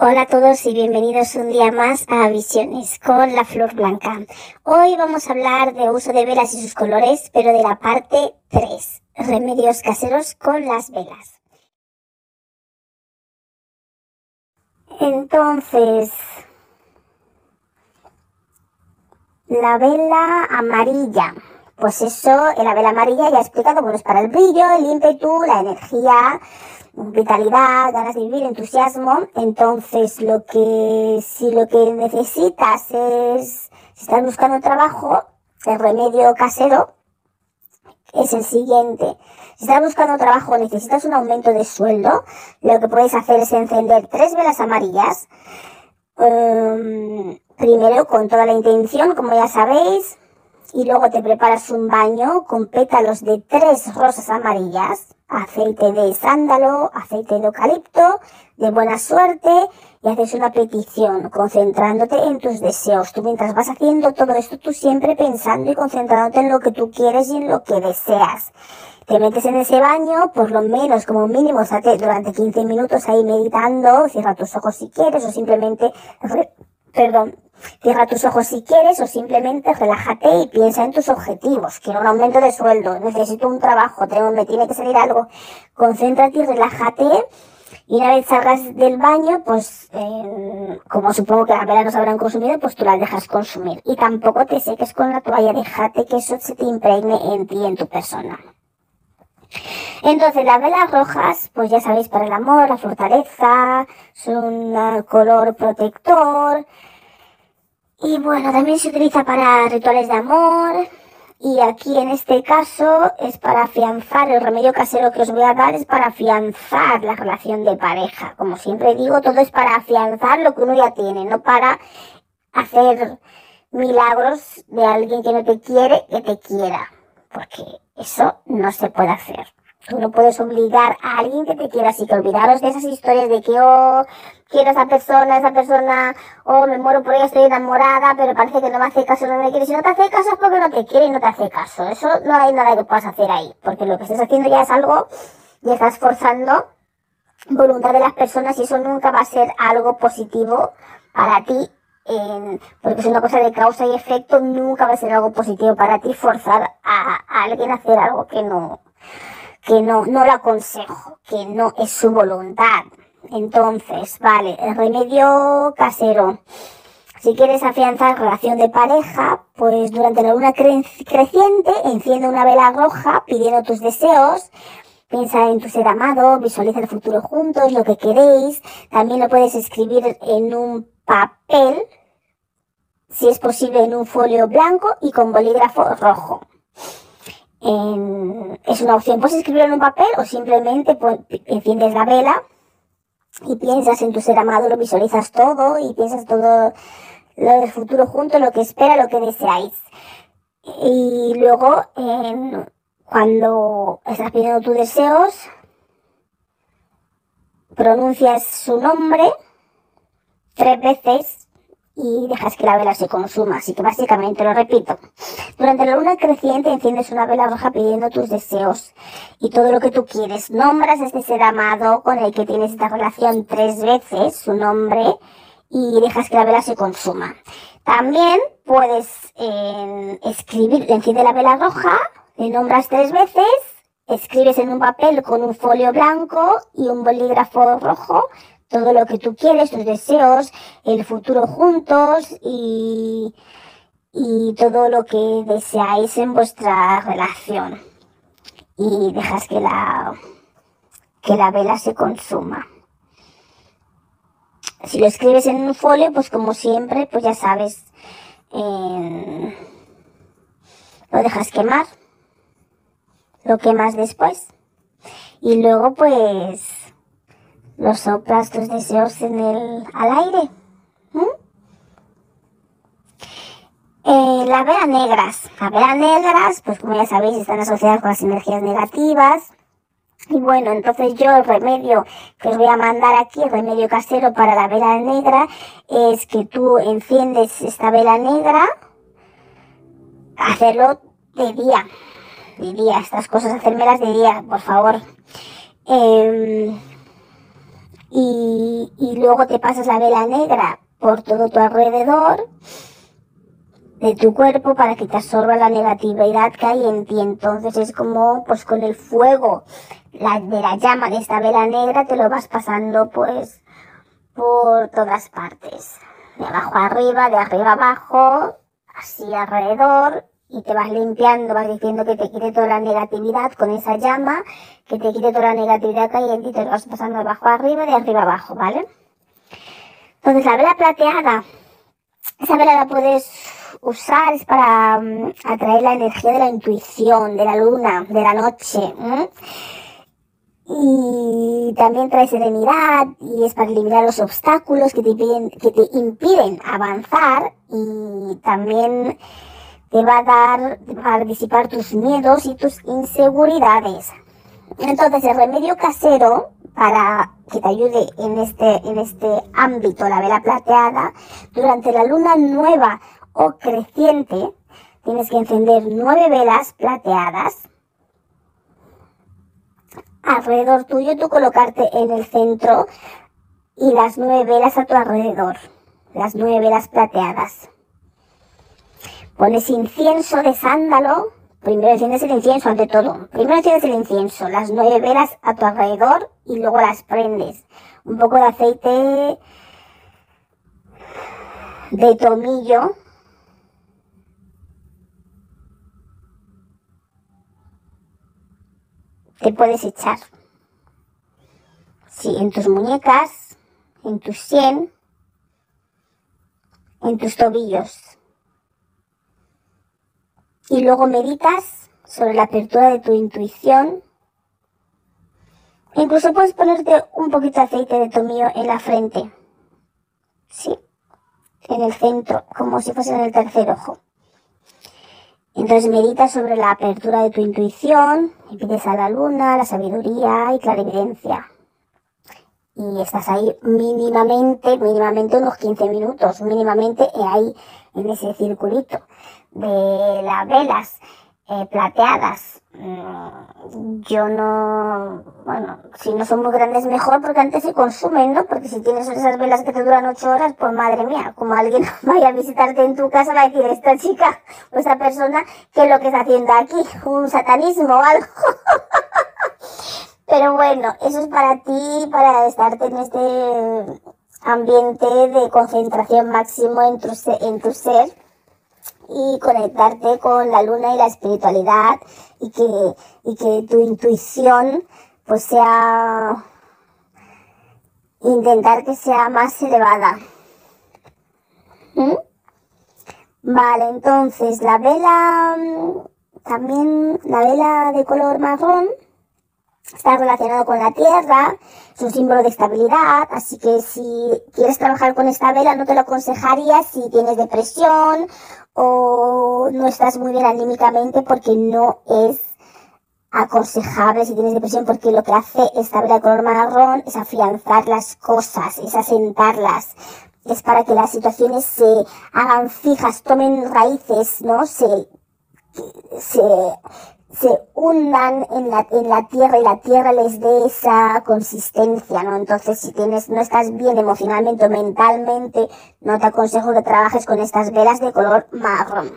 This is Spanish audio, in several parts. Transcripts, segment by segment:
Hola a todos y bienvenidos un día más a Visiones con la Flor Blanca. Hoy vamos a hablar de uso de velas y sus colores, pero de la parte 3, remedios caseros con las velas. Entonces, la vela amarilla. Pues eso, la vela amarilla ya he explicado, bueno, es para el brillo, el ímpetu, la energía, vitalidad, ganas de vivir, entusiasmo. Entonces, lo que, si lo que necesitas es, si estás buscando trabajo, el remedio casero es el siguiente. Si estás buscando trabajo necesitas un aumento de sueldo, lo que puedes hacer es encender tres velas amarillas. Um, primero con toda la intención, como ya sabéis, y luego te preparas un baño con pétalos de tres rosas amarillas, aceite de sándalo, aceite de eucalipto, de buena suerte, y haces una petición concentrándote en tus deseos. Tú mientras vas haciendo todo esto, tú siempre pensando y concentrándote en lo que tú quieres y en lo que deseas. Te metes en ese baño, por lo menos como mínimo, durante 15 minutos ahí meditando, cierra tus ojos si quieres o simplemente, perdón, Cierra tus ojos si quieres o simplemente relájate y piensa en tus objetivos. Quiero un aumento de sueldo, necesito un trabajo, tengo, me tiene que salir algo. Concéntrate y relájate. Y una vez salgas del baño, pues eh, como supongo que las velas no se habrán consumido, pues tú las dejas consumir. Y tampoco te seques con la toalla, déjate que eso se te impregne en ti, en tu persona. Entonces, las velas rojas, pues ya sabéis, para el amor, la fortaleza, son un color protector, y bueno, también se utiliza para rituales de amor. Y aquí en este caso es para afianzar, el remedio casero que os voy a dar es para afianzar la relación de pareja. Como siempre digo, todo es para afianzar lo que uno ya tiene, no para hacer milagros de alguien que no te quiere que te quiera. Porque eso no se puede hacer. Tú no puedes obligar a alguien que te quiera, así que olvidaros de esas historias de que, oh, quiero a esa persona, esa persona, oh, me muero por ella, estoy enamorada, pero parece que no me hace caso, no me quiere. Si no te hace caso es porque no te quiere y no te hace caso. Eso no hay nada que puedas hacer ahí, porque lo que estás haciendo ya es algo y estás forzando voluntad de las personas y eso nunca va a ser algo positivo para ti porque es una cosa de causa y efecto, nunca va a ser algo positivo para ti forzar a alguien a hacer algo que no, que no, no lo aconsejo, que no es su voluntad. Entonces, vale, el remedio casero. Si quieres afianzar relación de pareja, pues durante la luna creciente enciende una vela roja pidiendo tus deseos. Piensa en tu ser amado, visualiza el futuro juntos, lo que queréis. También lo puedes escribir en un papel, si es posible en un folio blanco y con bolígrafo rojo es una opción. Puedes escribirlo en un papel o simplemente pues, enciendes la vela y piensas en tu ser amado, lo visualizas todo y piensas todo lo del futuro junto, lo que espera, lo que deseáis. Y luego, cuando estás pidiendo tus deseos, pronuncias su nombre tres veces y dejas que la vela se consuma. Así que básicamente lo repito. Durante la luna creciente enciendes una vela roja pidiendo tus deseos y todo lo que tú quieres. Nombras a este ser amado con el que tienes esta relación tres veces, su nombre, y dejas que la vela se consuma. También puedes eh, escribir, enciende la vela roja, le nombras tres veces, escribes en un papel con un folio blanco y un bolígrafo rojo todo lo que tú quieres, tus deseos, el futuro juntos y, y todo lo que deseáis en vuestra relación. Y dejas que la, que la vela se consuma. Si lo escribes en un folio, pues como siempre, pues ya sabes, lo dejas quemar, lo quemas después. Y luego pues los soplas tus deseos en el, al aire. Eh, las velas negras. Las velas negras, pues como ya sabéis, están asociadas con las energías negativas. Y bueno, entonces yo el remedio que os voy a mandar aquí, el remedio casero para la vela negra, es que tú enciendes esta vela negra, hacerlo de día, de día, estas cosas hacérmelas de día, por favor. Em, y, y luego te pasas la vela negra por todo tu alrededor de tu cuerpo para que te absorba la negatividad que hay en ti. Entonces es como, pues con el fuego la, de la llama de esta vela negra te lo vas pasando pues por todas partes. De abajo arriba, de arriba abajo, así alrededor y te vas limpiando, vas diciendo que te quite toda la negatividad con esa llama, que te quite toda la negatividad que hay te vas pasando de abajo arriba, de arriba abajo, ¿vale? Entonces la vela plateada, esa vela la puedes usar es para mm, atraer la energía de la intuición, de la luna, de la noche. Y también trae serenidad y es para eliminar los obstáculos que te, impiden, que te impiden avanzar y también te va a dar para disipar tus miedos y tus inseguridades. Entonces el remedio casero para que te ayude en este, en este ámbito, la vela plateada, durante la luna nueva o creciente, tienes que encender nueve velas plateadas. Alrededor tuyo, tú colocarte en el centro y las nueve velas a tu alrededor, las nueve velas plateadas. Pones incienso de sándalo, primero enciendes el incienso ante todo, primero enciendes el incienso, las nueve velas a tu alrededor y luego las prendes. Un poco de aceite de tomillo te puedes echar. Sí, en tus muñecas, en tus sien, en tus tobillos. Y luego meditas sobre la apertura de tu intuición. Incluso puedes ponerte un poquito de aceite de tomillo en la frente. Sí, en el centro, como si fuese en el tercer ojo. Entonces medita sobre la apertura de tu intuición y pides a la luna la sabiduría y clarividencia. Y estás ahí mínimamente, mínimamente unos 15 minutos, mínimamente ahí en ese circulito de las velas eh, plateadas. Mm, yo no, bueno, si no son muy grandes mejor porque antes se consumen, ¿no? Porque si tienes esas velas que te duran ocho horas, pues madre mía, como alguien vaya a visitarte en tu casa va a decir esta chica o esta persona, ¿qué es lo que está haciendo aquí? ¿Un satanismo o algo? Pero bueno, eso es para ti, para estarte en este ambiente de concentración máximo en tu, en tu ser y conectarte con la luna y la espiritualidad y que, y que tu intuición pues sea intentar que sea más elevada. ¿Mm? Vale, entonces la vela, también la vela de color marrón, está relacionado con la tierra, es un símbolo de estabilidad, así que si quieres trabajar con esta vela no te lo aconsejaría si tienes depresión o no estás muy bien anímicamente porque no es aconsejable si tienes depresión porque lo que hace esta vela de color marrón es afianzar las cosas, es asentarlas, es para que las situaciones se hagan fijas, tomen raíces, ¿no? Se, se, se hundan en la, en la tierra y la tierra les dé esa consistencia, ¿no? Entonces, si tienes, no estás bien emocionalmente o mentalmente, no te aconsejo que trabajes con estas velas de color marrón.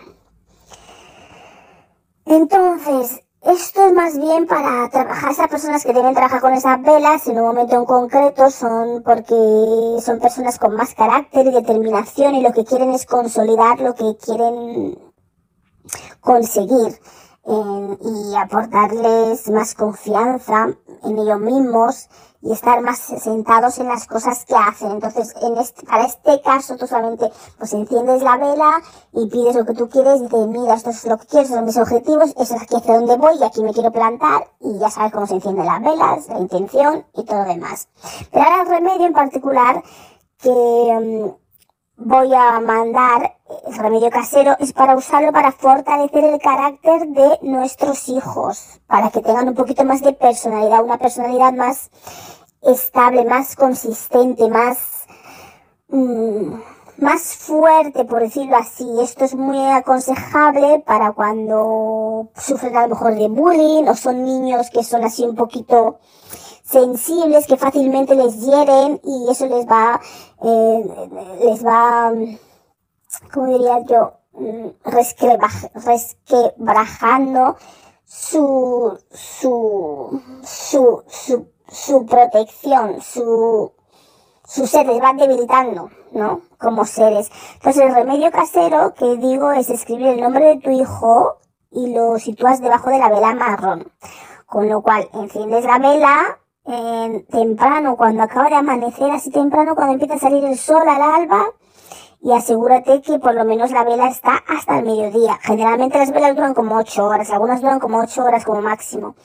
Entonces, esto es más bien para trabajar, esas personas que deben trabajar con esas velas en un momento en concreto son porque son personas con más carácter y determinación y lo que quieren es consolidar lo que quieren conseguir y aportarles más confianza en ellos mismos y estar más sentados en las cosas que hacen. Entonces, en este, para este caso, tú solamente pues enciendes la vela y pides lo que tú quieres y dices, mira, esto es lo que quiero, estos son mis objetivos, eso es aquí hacia donde voy y aquí me quiero plantar y ya sabes cómo se encienden las velas, la intención y todo lo demás. Pero ahora el remedio en particular que mm, voy a mandar, el remedio casero, es para usarlo para fortalecer el carácter de nuestros hijos, para que tengan un poquito más de personalidad, una personalidad más estable, más consistente, más, mm, más fuerte, por decirlo así. Esto es muy aconsejable para cuando sufren a lo mejor de bullying o son niños que son así un poquito sensibles que fácilmente les hieren y eso les va, eh, les va, como diría yo, mm, resquebrajando su, su, su, su, su protección, su, su ser, les va debilitando, ¿no? Como seres. Entonces el remedio casero que digo es escribir el nombre de tu hijo y lo sitúas debajo de la vela marrón. Con lo cual enciendes la vela, temprano, cuando acaba de amanecer, así temprano, cuando empieza a salir el sol al alba, y asegúrate que por lo menos la vela está hasta el mediodía. Generalmente las velas duran como 8 horas, algunas duran como 8 horas como máximo.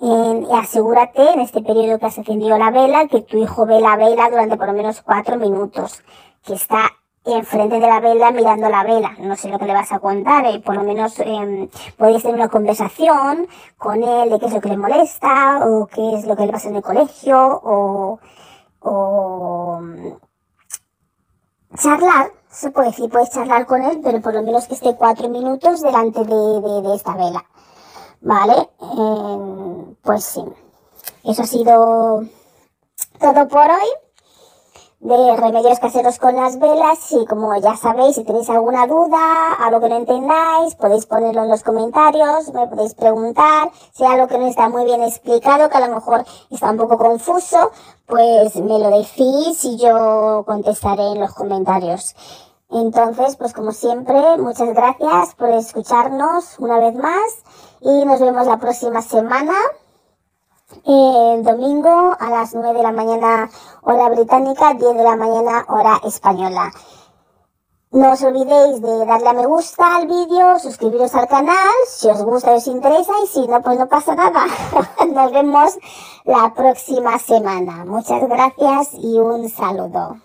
y asegúrate en este periodo que has encendido la vela que tu hijo ve la vela durante por lo menos 4 minutos, que está enfrente de la vela mirando la vela. No sé lo que le vas a contar, eh, por lo menos eh, podéis tener una conversación con él de qué es lo que le molesta o qué es lo que le pasa en el colegio o, o charlar, se puede decir, puedes charlar con él, pero por lo menos que esté cuatro minutos delante de, de, esta vela. ¿Vale? Eh, pues sí. Eso ha sido todo por hoy de remedios caseros con las velas y como ya sabéis, si tenéis alguna duda, algo que no entendáis, podéis ponerlo en los comentarios, me podéis preguntar, si algo que no está muy bien explicado, que a lo mejor está un poco confuso, pues me lo decís y yo contestaré en los comentarios. Entonces, pues como siempre, muchas gracias por escucharnos una vez más y nos vemos la próxima semana el domingo a las 9 de la mañana hora británica, 10 de la mañana hora española. No os olvidéis de darle a me gusta al vídeo, suscribiros al canal si os gusta y os interesa y si no, pues no pasa nada. Nos vemos la próxima semana. Muchas gracias y un saludo.